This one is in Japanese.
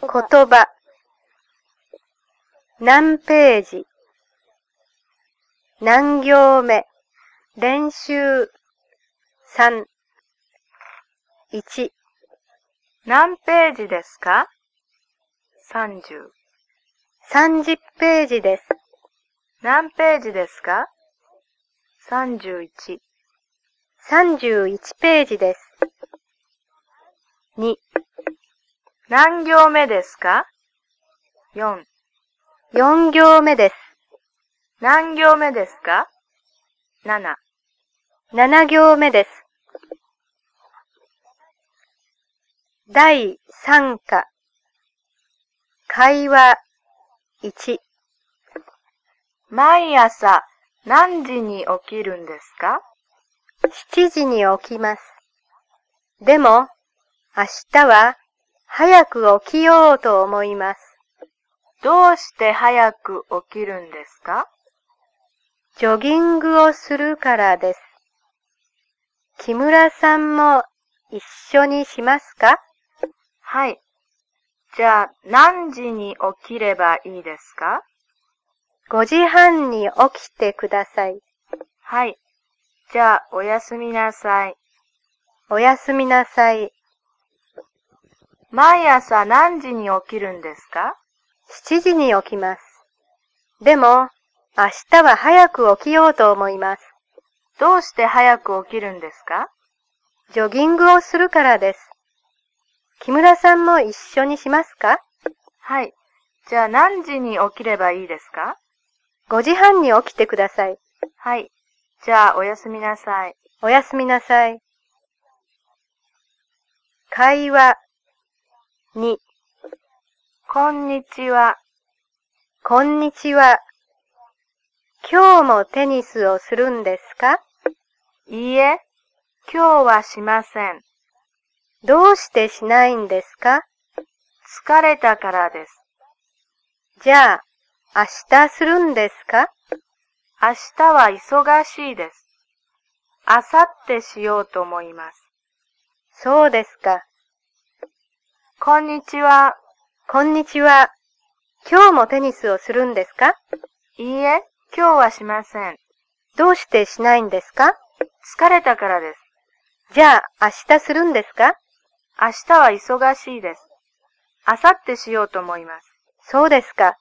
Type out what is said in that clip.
言葉何ページ何行目練習3 1何ページですか ?30。30ページです。何ページですか ?31。31ページです。2、何行目ですか ?4。4行目です。何行目ですか ?7。7行目です。第3課会話1毎朝何時に起きるんですか？7時に起きます。でも、明日は早く起きようと思います。どうして早く起きるんですか？ジョギングをするからです。木村さんも一緒にしますか？はい。じゃあ何時に起きればいいですか ?5 時半に起きてください。はい。じゃあおやすみなさい。おやすみなさい。毎朝何時に起きるんですか？7時に起きます。でも、明日は早く起きようと思います。どうして早く起きるんですか？ジョギングをするからです。木村さんも一緒にしますか？はい。じゃあ何時に起きればいいですか ?5 時半に起きてください。はい。じゃあおやすみなさい。おやすみなさい。会話2こんにちは。こんにちは。今日もテニスをするんですか？いいえ、今日はしません。どうしてしないんですか？疲れたからです。じゃあ、明日するんですか？明日は忙しいです。あさってしようと思います。そうですか。こんにちは。こんにちは。今日もテニスをするんですか？いいえ、今日はしません。どうしてしないんですか？疲れたからです。じゃあ、明日するんですか？明日は忙しいです。あさってしようと思います。そうですか。